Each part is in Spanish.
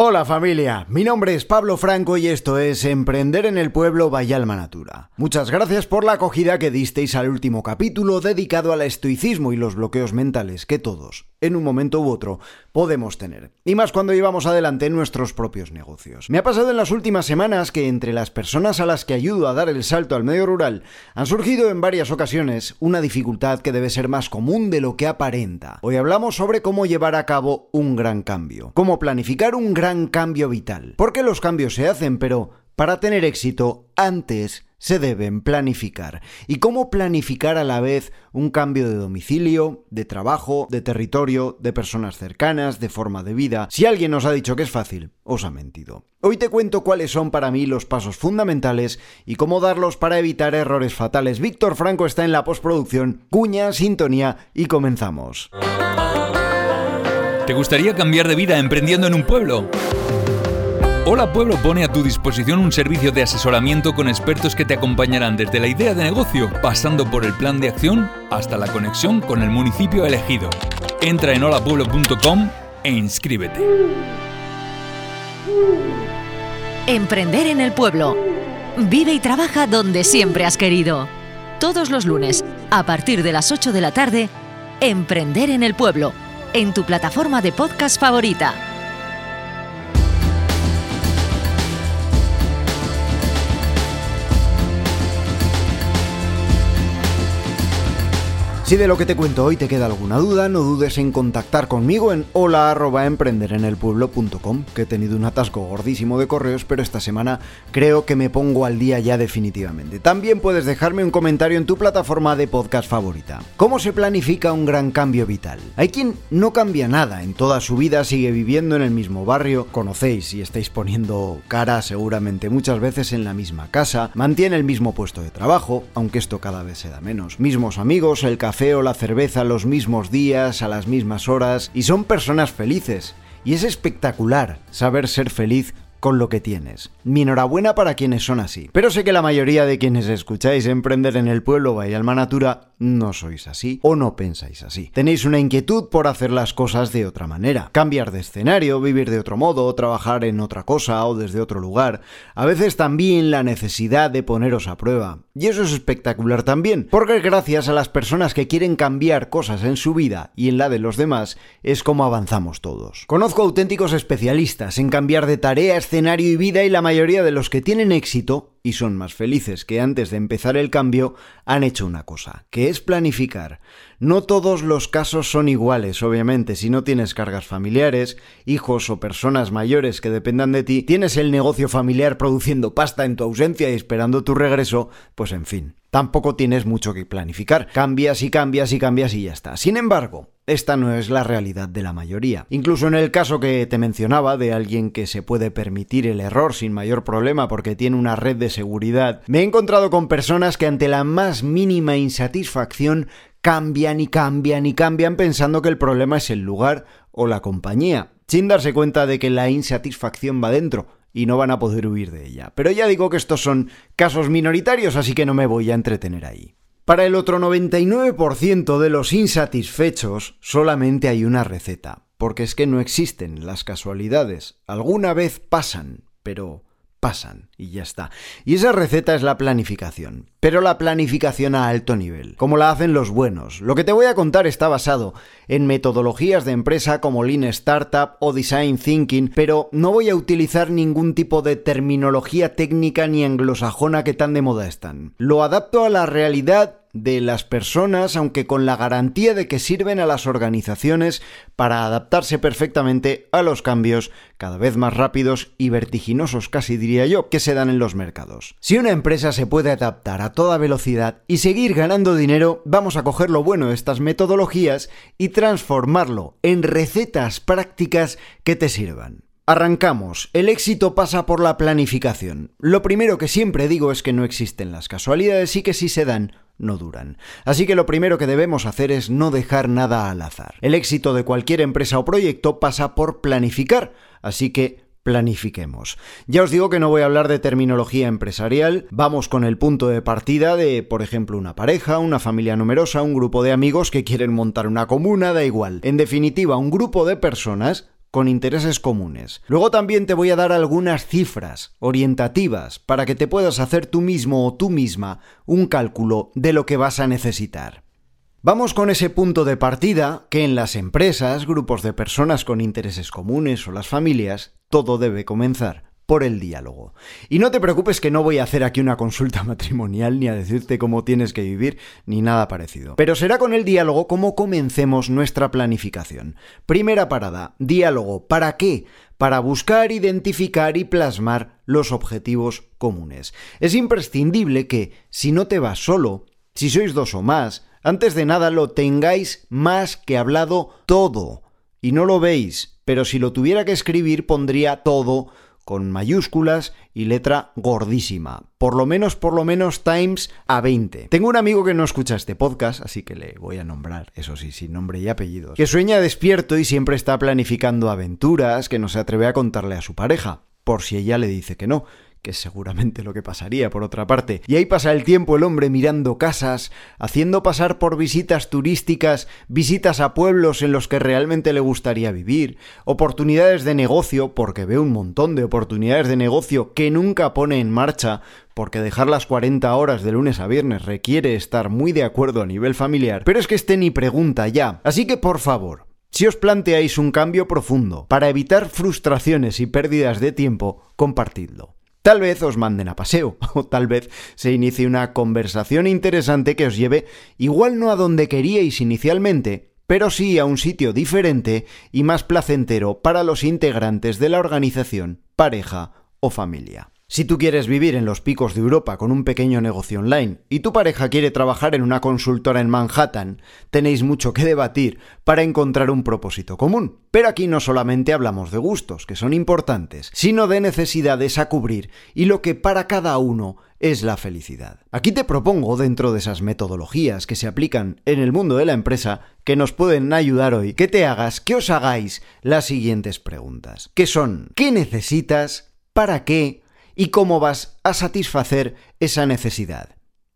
Hola familia, mi nombre es Pablo Franco y esto es Emprender en el Pueblo Alma Natura. Muchas gracias por la acogida que disteis al último capítulo dedicado al estoicismo y los bloqueos mentales que todos, en un momento u otro, podemos tener. Y más cuando llevamos adelante nuestros propios negocios. Me ha pasado en las últimas semanas que entre las personas a las que ayudo a dar el salto al medio rural han surgido en varias ocasiones una dificultad que debe ser más común de lo que aparenta. Hoy hablamos sobre cómo llevar a cabo un gran cambio, cómo planificar un gran cambio vital. Porque los cambios se hacen, pero para tener éxito, antes se deben planificar. ¿Y cómo planificar a la vez un cambio de domicilio, de trabajo, de territorio, de personas cercanas, de forma de vida? Si alguien os ha dicho que es fácil, os ha mentido. Hoy te cuento cuáles son para mí los pasos fundamentales y cómo darlos para evitar errores fatales. Víctor Franco está en la postproducción, cuña, sintonía y comenzamos. ¿Te gustaría cambiar de vida emprendiendo en un pueblo? Hola Pueblo pone a tu disposición un servicio de asesoramiento con expertos que te acompañarán desde la idea de negocio, pasando por el plan de acción hasta la conexión con el municipio elegido. Entra en holapueblo.com e inscríbete. Emprender en el pueblo. Vive y trabaja donde siempre has querido. Todos los lunes, a partir de las 8 de la tarde, Emprender en el pueblo en tu plataforma de podcast favorita. Si de lo que te cuento hoy te queda alguna duda, no dudes en contactar conmigo en hola@emprenderenelpueblo.com, que he tenido un atasco gordísimo de correos, pero esta semana creo que me pongo al día ya definitivamente. También puedes dejarme un comentario en tu plataforma de podcast favorita. ¿Cómo se planifica un gran cambio vital? Hay quien no cambia nada, en toda su vida sigue viviendo en el mismo barrio, conocéis y estáis poniendo cara seguramente muchas veces en la misma casa, mantiene el mismo puesto de trabajo, aunque esto cada vez se da menos, mismos amigos, el café o la cerveza los mismos días, a las mismas horas, y son personas felices. Y es espectacular saber ser feliz con lo que tienes. Mi enhorabuena para quienes son así. Pero sé que la mayoría de quienes escucháis Emprender en el Pueblo vaya Alma Natura no sois así o no pensáis así. Tenéis una inquietud por hacer las cosas de otra manera. Cambiar de escenario, vivir de otro modo, trabajar en otra cosa o desde otro lugar. A veces también la necesidad de poneros a prueba. Y eso es espectacular también, porque gracias a las personas que quieren cambiar cosas en su vida y en la de los demás es como avanzamos todos. Conozco auténticos especialistas en cambiar de tarea, escenario y vida y la mayoría de los que tienen éxito y son más felices que antes de empezar el cambio, han hecho una cosa, que es planificar. No todos los casos son iguales, obviamente. Si no tienes cargas familiares, hijos o personas mayores que dependan de ti, tienes el negocio familiar produciendo pasta en tu ausencia y esperando tu regreso, pues en fin. Tampoco tienes mucho que planificar. Cambias y cambias y cambias y ya está. Sin embargo, esta no es la realidad de la mayoría. Incluso en el caso que te mencionaba de alguien que se puede permitir el error sin mayor problema porque tiene una red de seguridad, me he encontrado con personas que ante la más mínima insatisfacción cambian y cambian y cambian pensando que el problema es el lugar o la compañía, sin darse cuenta de que la insatisfacción va dentro y no van a poder huir de ella. Pero ya digo que estos son casos minoritarios, así que no me voy a entretener ahí. Para el otro 99% de los insatisfechos solamente hay una receta, porque es que no existen las casualidades. Alguna vez pasan, pero pasan y ya está. Y esa receta es la planificación, pero la planificación a alto nivel, como la hacen los buenos. Lo que te voy a contar está basado en metodologías de empresa como Lean Startup o Design Thinking, pero no voy a utilizar ningún tipo de terminología técnica ni anglosajona que tan de moda están. Lo adapto a la realidad de las personas, aunque con la garantía de que sirven a las organizaciones para adaptarse perfectamente a los cambios cada vez más rápidos y vertiginosos, casi diría yo, que se dan en los mercados. Si una empresa se puede adaptar a toda velocidad y seguir ganando dinero, vamos a coger lo bueno de estas metodologías y transformarlo en recetas prácticas que te sirvan. Arrancamos. El éxito pasa por la planificación. Lo primero que siempre digo es que no existen las casualidades y que si se dan, no duran. Así que lo primero que debemos hacer es no dejar nada al azar. El éxito de cualquier empresa o proyecto pasa por planificar. Así que planifiquemos. Ya os digo que no voy a hablar de terminología empresarial, vamos con el punto de partida de, por ejemplo, una pareja, una familia numerosa, un grupo de amigos que quieren montar una comuna, da igual. En definitiva, un grupo de personas con intereses comunes. Luego también te voy a dar algunas cifras orientativas para que te puedas hacer tú mismo o tú misma un cálculo de lo que vas a necesitar. Vamos con ese punto de partida que en las empresas, grupos de personas con intereses comunes o las familias, todo debe comenzar por el diálogo. Y no te preocupes que no voy a hacer aquí una consulta matrimonial ni a decirte cómo tienes que vivir ni nada parecido. Pero será con el diálogo como comencemos nuestra planificación. Primera parada, diálogo. ¿Para qué? Para buscar, identificar y plasmar los objetivos comunes. Es imprescindible que, si no te vas solo, si sois dos o más, antes de nada lo tengáis más que hablado todo. Y no lo veis, pero si lo tuviera que escribir pondría todo con mayúsculas y letra gordísima. Por lo menos, por lo menos, times a 20. Tengo un amigo que no escucha este podcast, así que le voy a nombrar, eso sí, sin nombre y apellidos, que sueña despierto y siempre está planificando aventuras que no se atreve a contarle a su pareja, por si ella le dice que no que es seguramente lo que pasaría por otra parte. Y ahí pasa el tiempo el hombre mirando casas, haciendo pasar por visitas turísticas, visitas a pueblos en los que realmente le gustaría vivir, oportunidades de negocio, porque ve un montón de oportunidades de negocio que nunca pone en marcha, porque dejar las 40 horas de lunes a viernes requiere estar muy de acuerdo a nivel familiar, pero es que este ni pregunta ya. Así que por favor, si os planteáis un cambio profundo para evitar frustraciones y pérdidas de tiempo, compartidlo. Tal vez os manden a paseo, o tal vez se inicie una conversación interesante que os lleve igual no a donde queríais inicialmente, pero sí a un sitio diferente y más placentero para los integrantes de la organización, pareja o familia. Si tú quieres vivir en los picos de Europa con un pequeño negocio online y tu pareja quiere trabajar en una consultora en Manhattan, tenéis mucho que debatir para encontrar un propósito común. Pero aquí no solamente hablamos de gustos, que son importantes, sino de necesidades a cubrir y lo que para cada uno es la felicidad. Aquí te propongo, dentro de esas metodologías que se aplican en el mundo de la empresa, que nos pueden ayudar hoy, que te hagas, que os hagáis las siguientes preguntas. ¿Qué son? ¿Qué necesitas? ¿Para qué? Y cómo vas a satisfacer esa necesidad.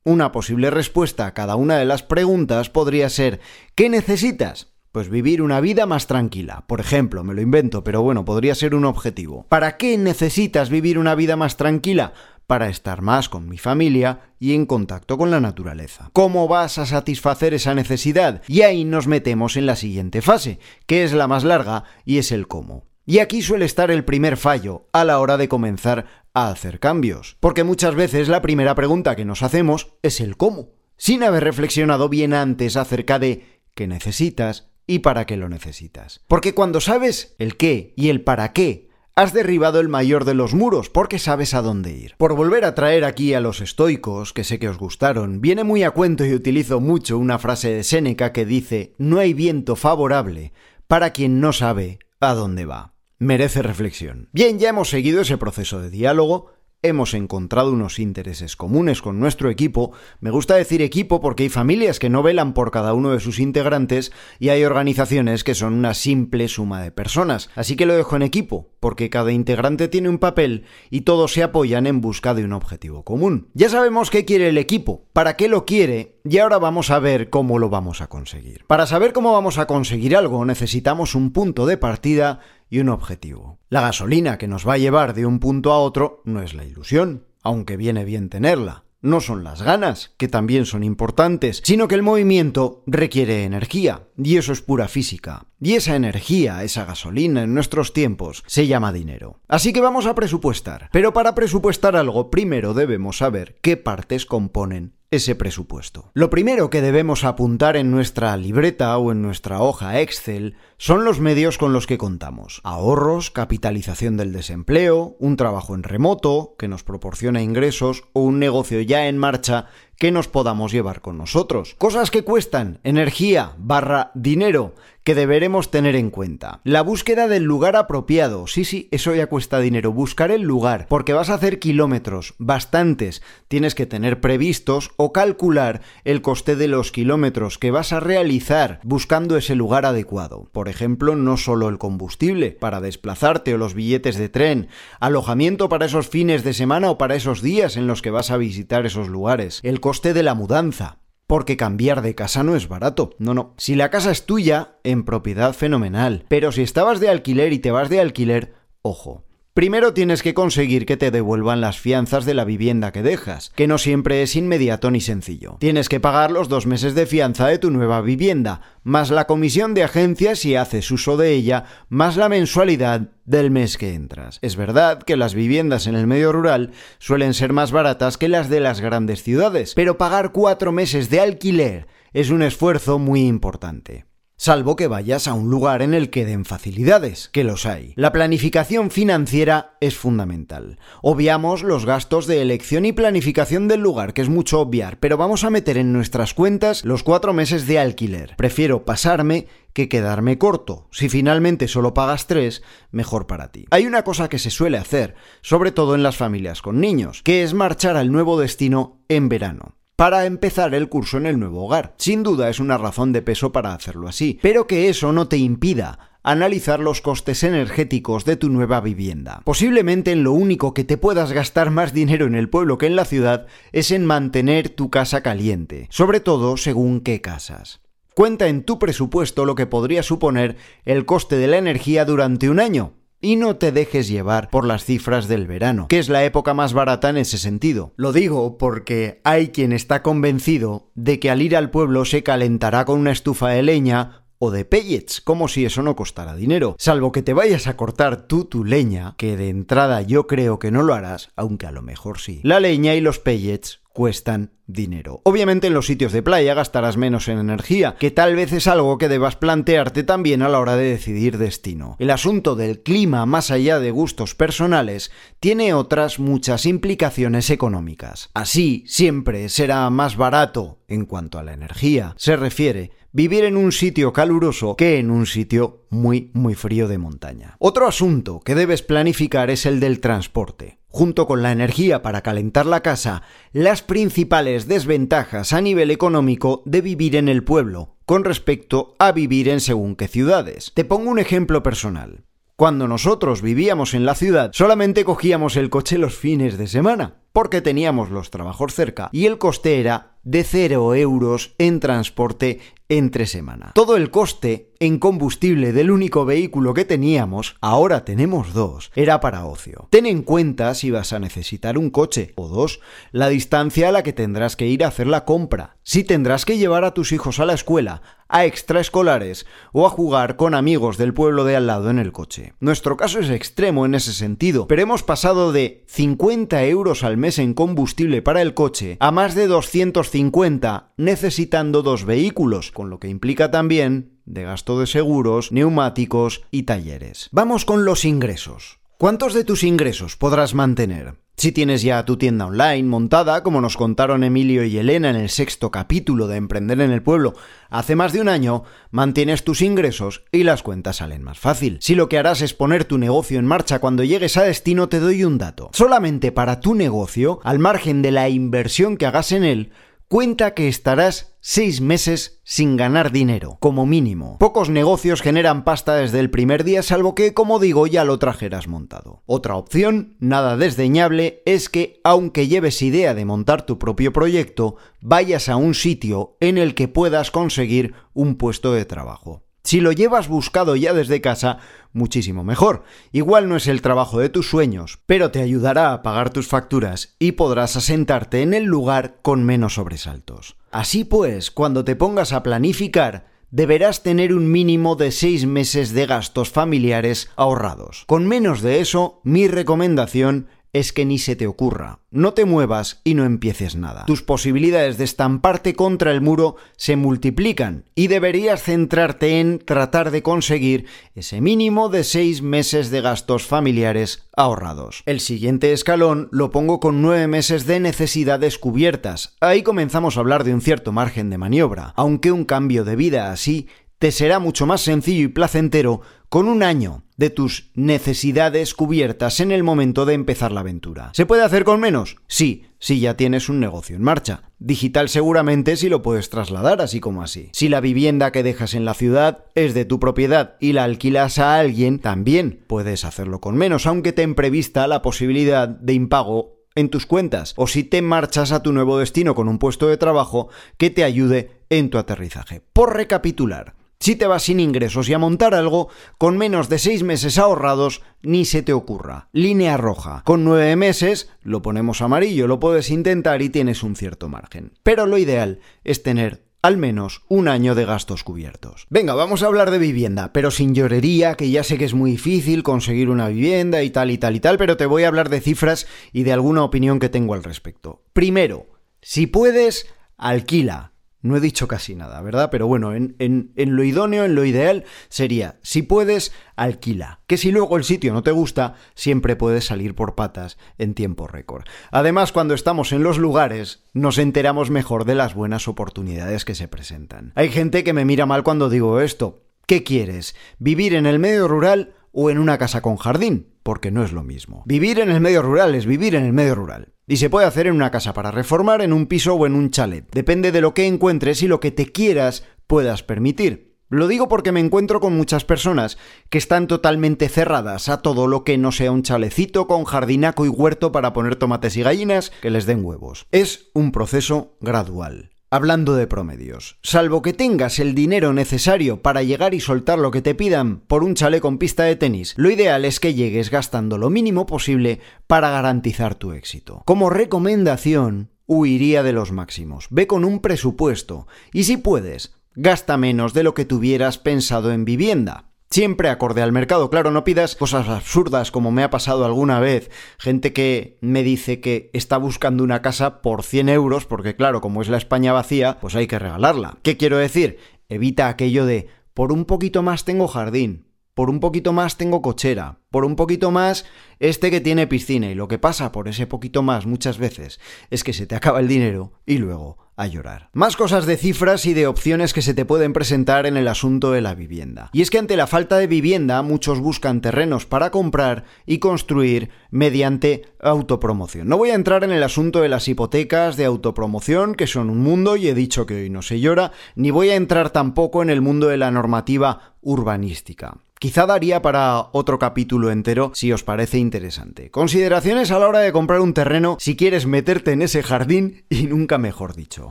Una posible respuesta a cada una de las preguntas podría ser ¿qué necesitas? Pues vivir una vida más tranquila. Por ejemplo, me lo invento, pero bueno, podría ser un objetivo. ¿Para qué necesitas vivir una vida más tranquila? Para estar más con mi familia y en contacto con la naturaleza. ¿Cómo vas a satisfacer esa necesidad? Y ahí nos metemos en la siguiente fase, que es la más larga y es el cómo. Y aquí suele estar el primer fallo a la hora de comenzar a hacer cambios. Porque muchas veces la primera pregunta que nos hacemos es el cómo, sin haber reflexionado bien antes acerca de qué necesitas y para qué lo necesitas. Porque cuando sabes el qué y el para qué, has derribado el mayor de los muros porque sabes a dónde ir. Por volver a traer aquí a los estoicos, que sé que os gustaron, viene muy a cuento y utilizo mucho una frase de Séneca que dice, no hay viento favorable para quien no sabe a dónde va. Merece reflexión. Bien, ya hemos seguido ese proceso de diálogo, hemos encontrado unos intereses comunes con nuestro equipo. Me gusta decir equipo porque hay familias que no velan por cada uno de sus integrantes y hay organizaciones que son una simple suma de personas. Así que lo dejo en equipo, porque cada integrante tiene un papel y todos se apoyan en busca de un objetivo común. Ya sabemos qué quiere el equipo, para qué lo quiere y ahora vamos a ver cómo lo vamos a conseguir. Para saber cómo vamos a conseguir algo necesitamos un punto de partida y un objetivo. La gasolina que nos va a llevar de un punto a otro no es la ilusión, aunque viene bien tenerla. No son las ganas, que también son importantes, sino que el movimiento requiere energía, y eso es pura física. Y esa energía, esa gasolina en nuestros tiempos, se llama dinero. Así que vamos a presupuestar. Pero para presupuestar algo, primero debemos saber qué partes componen ese presupuesto. Lo primero que debemos apuntar en nuestra libreta o en nuestra hoja Excel son los medios con los que contamos. Ahorros, capitalización del desempleo, un trabajo en remoto que nos proporciona ingresos o un negocio ya en marcha que nos podamos llevar con nosotros. Cosas que cuestan energía barra dinero que deberemos tener en cuenta. La búsqueda del lugar apropiado. Sí, sí, eso ya cuesta dinero. Buscar el lugar, porque vas a hacer kilómetros, bastantes. Tienes que tener previstos o calcular el coste de los kilómetros que vas a realizar buscando ese lugar adecuado. Por ejemplo, no solo el combustible para desplazarte o los billetes de tren, alojamiento para esos fines de semana o para esos días en los que vas a visitar esos lugares, coste de la mudanza. Porque cambiar de casa no es barato, no, no. Si la casa es tuya, en propiedad fenomenal. Pero si estabas de alquiler y te vas de alquiler, ojo. Primero tienes que conseguir que te devuelvan las fianzas de la vivienda que dejas, que no siempre es inmediato ni sencillo. Tienes que pagar los dos meses de fianza de tu nueva vivienda, más la comisión de agencia si haces uso de ella, más la mensualidad del mes que entras. Es verdad que las viviendas en el medio rural suelen ser más baratas que las de las grandes ciudades, pero pagar cuatro meses de alquiler es un esfuerzo muy importante salvo que vayas a un lugar en el que den facilidades, que los hay. La planificación financiera es fundamental. Obviamos los gastos de elección y planificación del lugar, que es mucho obviar, pero vamos a meter en nuestras cuentas los cuatro meses de alquiler. Prefiero pasarme que quedarme corto. Si finalmente solo pagas tres, mejor para ti. Hay una cosa que se suele hacer, sobre todo en las familias con niños, que es marchar al nuevo destino en verano para empezar el curso en el nuevo hogar. Sin duda es una razón de peso para hacerlo así, pero que eso no te impida analizar los costes energéticos de tu nueva vivienda. Posiblemente en lo único que te puedas gastar más dinero en el pueblo que en la ciudad es en mantener tu casa caliente, sobre todo según qué casas. Cuenta en tu presupuesto lo que podría suponer el coste de la energía durante un año, y no te dejes llevar por las cifras del verano, que es la época más barata en ese sentido. Lo digo porque hay quien está convencido de que al ir al pueblo se calentará con una estufa de leña o de pellets, como si eso no costara dinero. Salvo que te vayas a cortar tú tu leña, que de entrada yo creo que no lo harás, aunque a lo mejor sí. La leña y los pellets cuestan dinero. Obviamente en los sitios de playa gastarás menos en energía, que tal vez es algo que debas plantearte también a la hora de decidir destino. El asunto del clima, más allá de gustos personales, tiene otras muchas implicaciones económicas. Así, siempre será más barato, en cuanto a la energía se refiere, vivir en un sitio caluroso que en un sitio muy, muy frío de montaña. Otro asunto que debes planificar es el del transporte junto con la energía para calentar la casa, las principales desventajas a nivel económico de vivir en el pueblo con respecto a vivir en según qué ciudades. Te pongo un ejemplo personal. Cuando nosotros vivíamos en la ciudad, solamente cogíamos el coche los fines de semana, porque teníamos los trabajos cerca y el coste era de 0 euros en transporte entre semana. Todo el coste en combustible del único vehículo que teníamos, ahora tenemos dos, era para ocio. Ten en cuenta si vas a necesitar un coche o dos, la distancia a la que tendrás que ir a hacer la compra, si tendrás que llevar a tus hijos a la escuela, a extraescolares o a jugar con amigos del pueblo de al lado en el coche. Nuestro caso es extremo en ese sentido, pero hemos pasado de 50 euros al mes en combustible para el coche a más de 250 necesitando dos vehículos, con lo que implica también de gasto de seguros, neumáticos y talleres. Vamos con los ingresos. ¿Cuántos de tus ingresos podrás mantener? Si tienes ya tu tienda online montada, como nos contaron Emilio y Elena en el sexto capítulo de Emprender en el Pueblo hace más de un año, mantienes tus ingresos y las cuentas salen más fácil. Si lo que harás es poner tu negocio en marcha cuando llegues a destino, te doy un dato. Solamente para tu negocio, al margen de la inversión que hagas en él, cuenta que estarás seis meses sin ganar dinero, como mínimo. Pocos negocios generan pasta desde el primer día, salvo que, como digo, ya lo trajeras montado. Otra opción, nada desdeñable, es que, aunque lleves idea de montar tu propio proyecto, vayas a un sitio en el que puedas conseguir un puesto de trabajo. Si lo llevas buscado ya desde casa, muchísimo mejor. Igual no es el trabajo de tus sueños, pero te ayudará a pagar tus facturas y podrás asentarte en el lugar con menos sobresaltos. Así pues, cuando te pongas a planificar, deberás tener un mínimo de seis meses de gastos familiares ahorrados. Con menos de eso, mi recomendación es que ni se te ocurra. No te muevas y no empieces nada. Tus posibilidades de estamparte contra el muro se multiplican y deberías centrarte en tratar de conseguir ese mínimo de seis meses de gastos familiares ahorrados. El siguiente escalón lo pongo con nueve meses de necesidades cubiertas. Ahí comenzamos a hablar de un cierto margen de maniobra, aunque un cambio de vida así te será mucho más sencillo y placentero con un año de tus necesidades cubiertas en el momento de empezar la aventura. ¿Se puede hacer con menos? Sí, si ya tienes un negocio en marcha. Digital seguramente si lo puedes trasladar así como así. Si la vivienda que dejas en la ciudad es de tu propiedad y la alquilas a alguien, también puedes hacerlo con menos, aunque te prevista la posibilidad de impago en tus cuentas o si te marchas a tu nuevo destino con un puesto de trabajo que te ayude en tu aterrizaje. Por recapitular, si te vas sin ingresos y a montar algo, con menos de seis meses ahorrados, ni se te ocurra. Línea roja. Con nueve meses, lo ponemos amarillo, lo puedes intentar y tienes un cierto margen. Pero lo ideal es tener al menos un año de gastos cubiertos. Venga, vamos a hablar de vivienda, pero sin llorería, que ya sé que es muy difícil conseguir una vivienda y tal y tal y tal, pero te voy a hablar de cifras y de alguna opinión que tengo al respecto. Primero, si puedes, alquila. No he dicho casi nada, ¿verdad? Pero bueno, en, lo idóneo, en lo ideal, sería, si puedes, alquila. Que si luego el sitio no te gusta, siempre puedes salir por patas en tiempo récord. Además, cuando estamos en los lugares, nos enteramos mejor de las buenas oportunidades que se presentan. Hay gente que me mira mal cuando digo esto. ¿Qué quieres? ¿Vivir en el medio rural o en una casa con jardín? Porque no es lo mismo. Vivir en el medio rural es vivir en el medio rural. Y se puede hacer en una casa para reformar, en un piso o en un chalet. Depende de lo que encuentres y lo que te quieras puedas permitir. Lo digo porque me encuentro con muchas personas que están totalmente cerradas a todo lo que no sea un chalecito con jardinaco y huerto para poner tomates y gallinas que les den huevos. Es un proceso gradual. Hablando de promedios, salvo que tengas el dinero necesario para llegar y soltar lo que te pidan por un chale con pista de tenis, lo ideal es que llegues gastando lo mínimo posible para garantizar tu éxito. Como recomendación, huiría de los máximos. Ve con un presupuesto y si puedes, gasta menos de lo que tuvieras pensado en vivienda. Siempre acorde al mercado, claro, no pidas cosas absurdas como me ha pasado alguna vez. Gente que me dice que está buscando una casa por 100 euros, porque claro, como es la España vacía, pues hay que regalarla. ¿Qué quiero decir? Evita aquello de por un poquito más tengo jardín, por un poquito más tengo cochera, por un poquito más este que tiene piscina y lo que pasa por ese poquito más muchas veces es que se te acaba el dinero y luego a llorar. Más cosas de cifras y de opciones que se te pueden presentar en el asunto de la vivienda. Y es que ante la falta de vivienda muchos buscan terrenos para comprar y construir mediante autopromoción. No voy a entrar en el asunto de las hipotecas de autopromoción, que son un mundo y he dicho que hoy no se llora, ni voy a entrar tampoco en el mundo de la normativa urbanística. Quizá daría para otro capítulo entero si os parece interesante. Consideraciones a la hora de comprar un terreno si quieres meterte en ese jardín y nunca mejor dicho.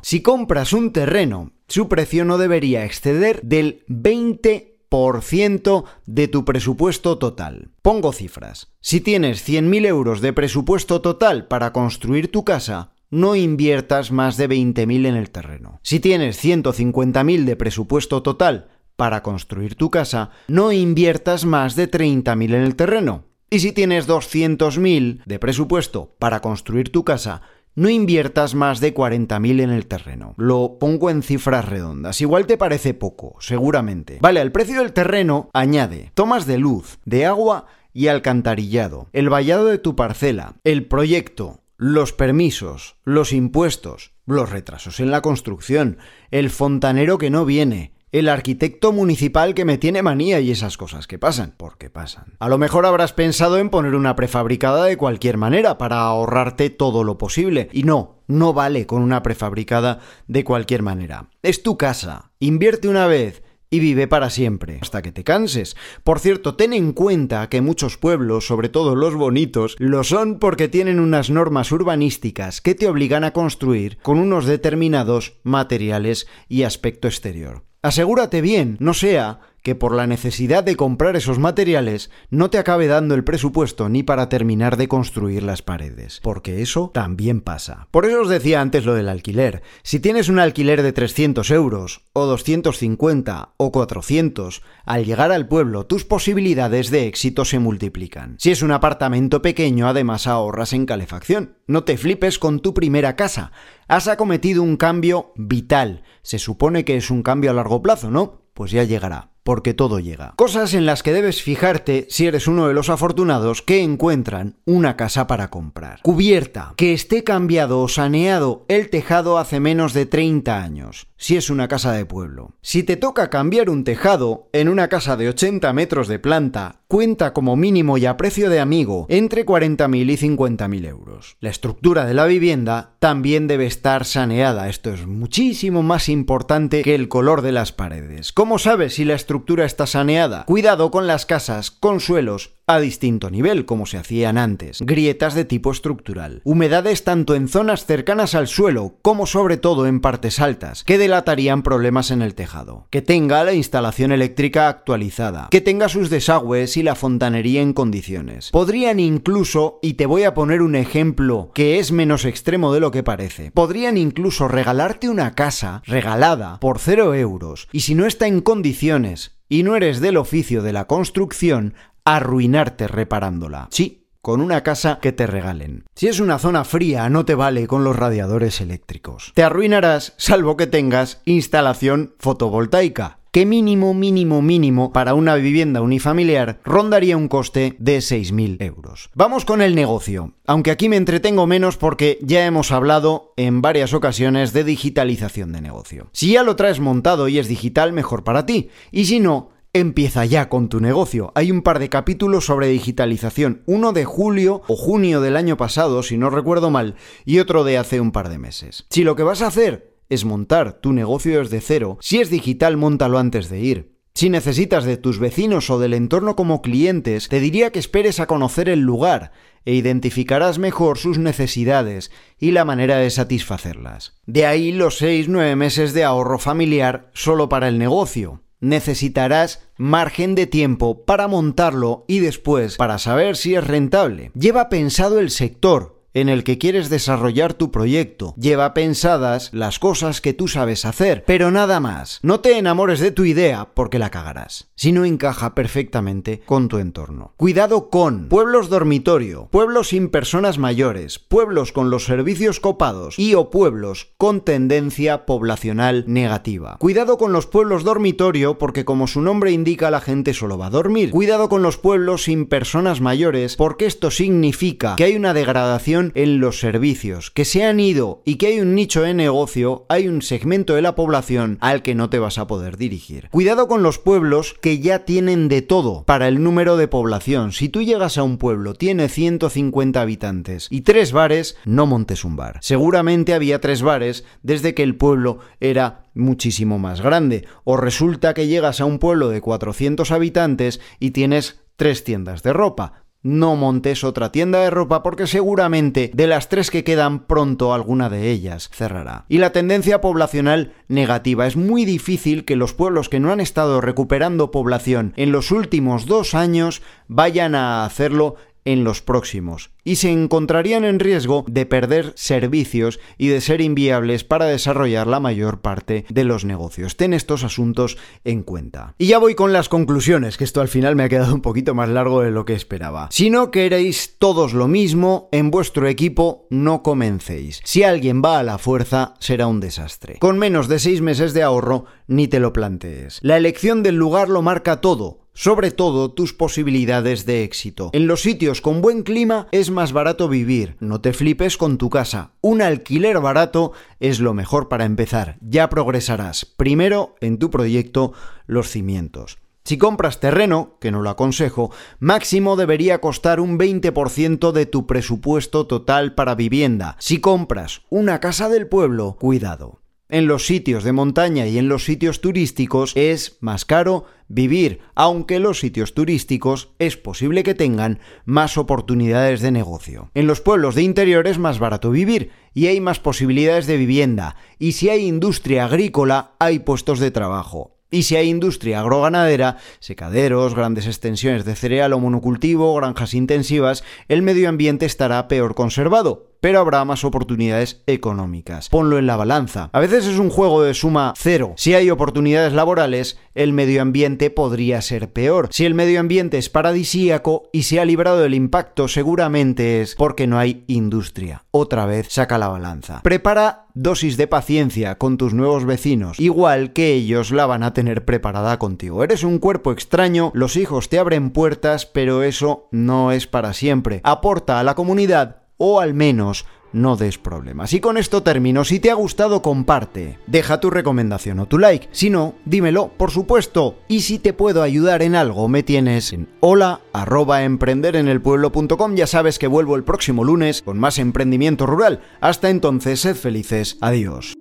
Si compras un terreno, su precio no debería exceder del 20% de tu presupuesto total. Pongo cifras. Si tienes 100.000 euros de presupuesto total para construir tu casa, no inviertas más de 20.000 en el terreno. Si tienes 150.000 de presupuesto total para construir tu casa, no inviertas más de 30.000 en el terreno. Y si tienes 200.000 de presupuesto para construir tu casa, no inviertas más de 40.000 en el terreno. Lo pongo en cifras redondas. Igual te parece poco, seguramente. Vale, al precio del terreno añade tomas de luz, de agua y alcantarillado, el vallado de tu parcela, el proyecto, los permisos, los impuestos, los retrasos en la construcción, el fontanero que no viene, el arquitecto municipal que me tiene manía y esas cosas que pasan, porque pasan. A lo mejor habrás pensado en poner una prefabricada de cualquier manera para ahorrarte todo lo posible. Y no, no vale con una prefabricada de cualquier manera. Es tu casa. Invierte una vez y vive para siempre, hasta que te canses. Por cierto, ten en cuenta que muchos pueblos, sobre todo los bonitos, lo son porque tienen unas normas urbanísticas que te obligan a construir con unos determinados materiales y aspecto exterior. Asegúrate bien, no sea que por la necesidad de comprar esos materiales no te acabe dando el presupuesto ni para terminar de construir las paredes, porque eso también pasa. Por eso os decía antes lo del alquiler. Si tienes un alquiler de 300 euros, o 250, o 400, al llegar al pueblo tus posibilidades de éxito se multiplican. Si es un apartamento pequeño, además ahorras en calefacción. No te flipes con tu primera casa. Has acometido un cambio vital. Se supone que es un cambio a largo plazo, ¿no? Pues ya llegará porque todo llega. Cosas en las que debes fijarte si eres uno de los afortunados que encuentran una casa para comprar. Cubierta, que esté cambiado o saneado el tejado hace menos de 30 años, si es una casa de pueblo. Si te toca cambiar un tejado en una casa de 80 metros de planta, cuenta como mínimo y a precio de amigo entre 40.000 y 50.000 euros. La estructura de la vivienda también debe estar saneada, esto es muchísimo más importante que el color de las paredes. ¿Cómo sabes si la estructura está saneada. Cuidado con las casas con suelos a distinto nivel, como se hacían antes. Grietas de tipo estructural. Humedades tanto en zonas cercanas al suelo como sobre todo en partes altas, que delatarían problemas en el tejado. Que tenga la instalación eléctrica actualizada. Que tenga sus desagües y la fontanería en condiciones. Podrían incluso, y te voy a poner un ejemplo que es menos extremo de lo que parece, podrían incluso regalarte una casa regalada por 0 euros y si no está en condiciones y no eres del oficio de la construcción, arruinarte reparándola. Sí, con una casa que te regalen. Si es una zona fría, no te vale con los radiadores eléctricos. Te arruinarás salvo que tengas instalación fotovoltaica, que mínimo, mínimo, mínimo para una vivienda unifamiliar rondaría un coste de 6.000 euros. Vamos con el negocio, aunque aquí me entretengo menos porque ya hemos hablado en varias ocasiones de digitalización de negocio. Si ya lo traes montado y es digital, mejor para ti, y si no, Empieza ya con tu negocio. Hay un par de capítulos sobre digitalización, uno de julio o junio del año pasado, si no recuerdo mal, y otro de hace un par de meses. Si lo que vas a hacer es montar tu negocio desde cero, si es digital, montalo antes de ir. Si necesitas de tus vecinos o del entorno como clientes, te diría que esperes a conocer el lugar e identificarás mejor sus necesidades y la manera de satisfacerlas. De ahí los 6-9 meses de ahorro familiar solo para el negocio necesitarás margen de tiempo para montarlo y después para saber si es rentable. Lleva pensado el sector, en el que quieres desarrollar tu proyecto. Lleva pensadas las cosas que tú sabes hacer, pero nada más. No te enamores de tu idea porque la cagarás, si no encaja perfectamente con tu entorno. Cuidado con pueblos dormitorio, pueblos sin personas mayores, pueblos con los servicios copados y o pueblos con tendencia poblacional negativa. Cuidado con los pueblos dormitorio porque como su nombre indica la gente solo va a dormir. Cuidado con los pueblos sin personas mayores porque esto significa que hay una degradación en los servicios, que se han ido y que hay un nicho de negocio, hay un segmento de la población al que no te vas a poder dirigir. Cuidado con los pueblos que ya tienen de todo para el número de población. Si tú llegas a un pueblo, tiene 150 habitantes y tres bares, no montes un bar. Seguramente había tres bares desde que el pueblo era muchísimo más grande. O resulta que llegas a un pueblo de 400 habitantes y tienes tres tiendas de ropa no montes otra tienda de ropa porque seguramente de las tres que quedan pronto alguna de ellas cerrará. Y la tendencia poblacional negativa. Es muy difícil que los pueblos que no han estado recuperando población en los últimos dos años vayan a hacerlo en los próximos y se encontrarían en riesgo de perder servicios y de ser inviables para desarrollar la mayor parte de los negocios. Ten estos asuntos en cuenta. Y ya voy con las conclusiones, que esto al final me ha quedado un poquito más largo de lo que esperaba. Si no queréis todos lo mismo, en vuestro equipo no comencéis. Si alguien va a la fuerza, será un desastre. Con menos de seis meses de ahorro, ni te lo plantees. La elección del lugar lo marca todo sobre todo tus posibilidades de éxito. En los sitios con buen clima es más barato vivir, no te flipes con tu casa. Un alquiler barato es lo mejor para empezar, ya progresarás. Primero en tu proyecto los cimientos. Si compras terreno, que no lo aconsejo, máximo debería costar un 20% de tu presupuesto total para vivienda. Si compras una casa del pueblo, cuidado en los sitios de montaña y en los sitios turísticos es más caro vivir, aunque los sitios turísticos es posible que tengan más oportunidades de negocio. En los pueblos de interior es más barato vivir y hay más posibilidades de vivienda, y si hay industria agrícola hay puestos de trabajo. Y si hay industria agroganadera, secaderos, grandes extensiones de cereal o monocultivo, granjas intensivas, el medio ambiente estará peor conservado, pero habrá más oportunidades económicas. Ponlo en la balanza. A veces es un juego de suma cero. Si hay oportunidades laborales, el medio ambiente podría ser peor. Si el medio ambiente es paradisíaco y se ha librado del impacto, seguramente es porque no hay industria. Otra vez saca la balanza. Prepara dosis de paciencia con tus nuevos vecinos, igual que ellos la van a tener preparada contigo. Eres un cuerpo extraño, los hijos te abren puertas, pero eso no es para siempre. Aporta a la comunidad o al menos no des problemas. Y con esto termino. Si te ha gustado, comparte. Deja tu recomendación o tu like. Si no, dímelo, por supuesto. Y si te puedo ayudar en algo, me tienes en hola arroba emprenderenelpueblo.com. Ya sabes que vuelvo el próximo lunes con más emprendimiento rural. Hasta entonces, sed felices. Adiós.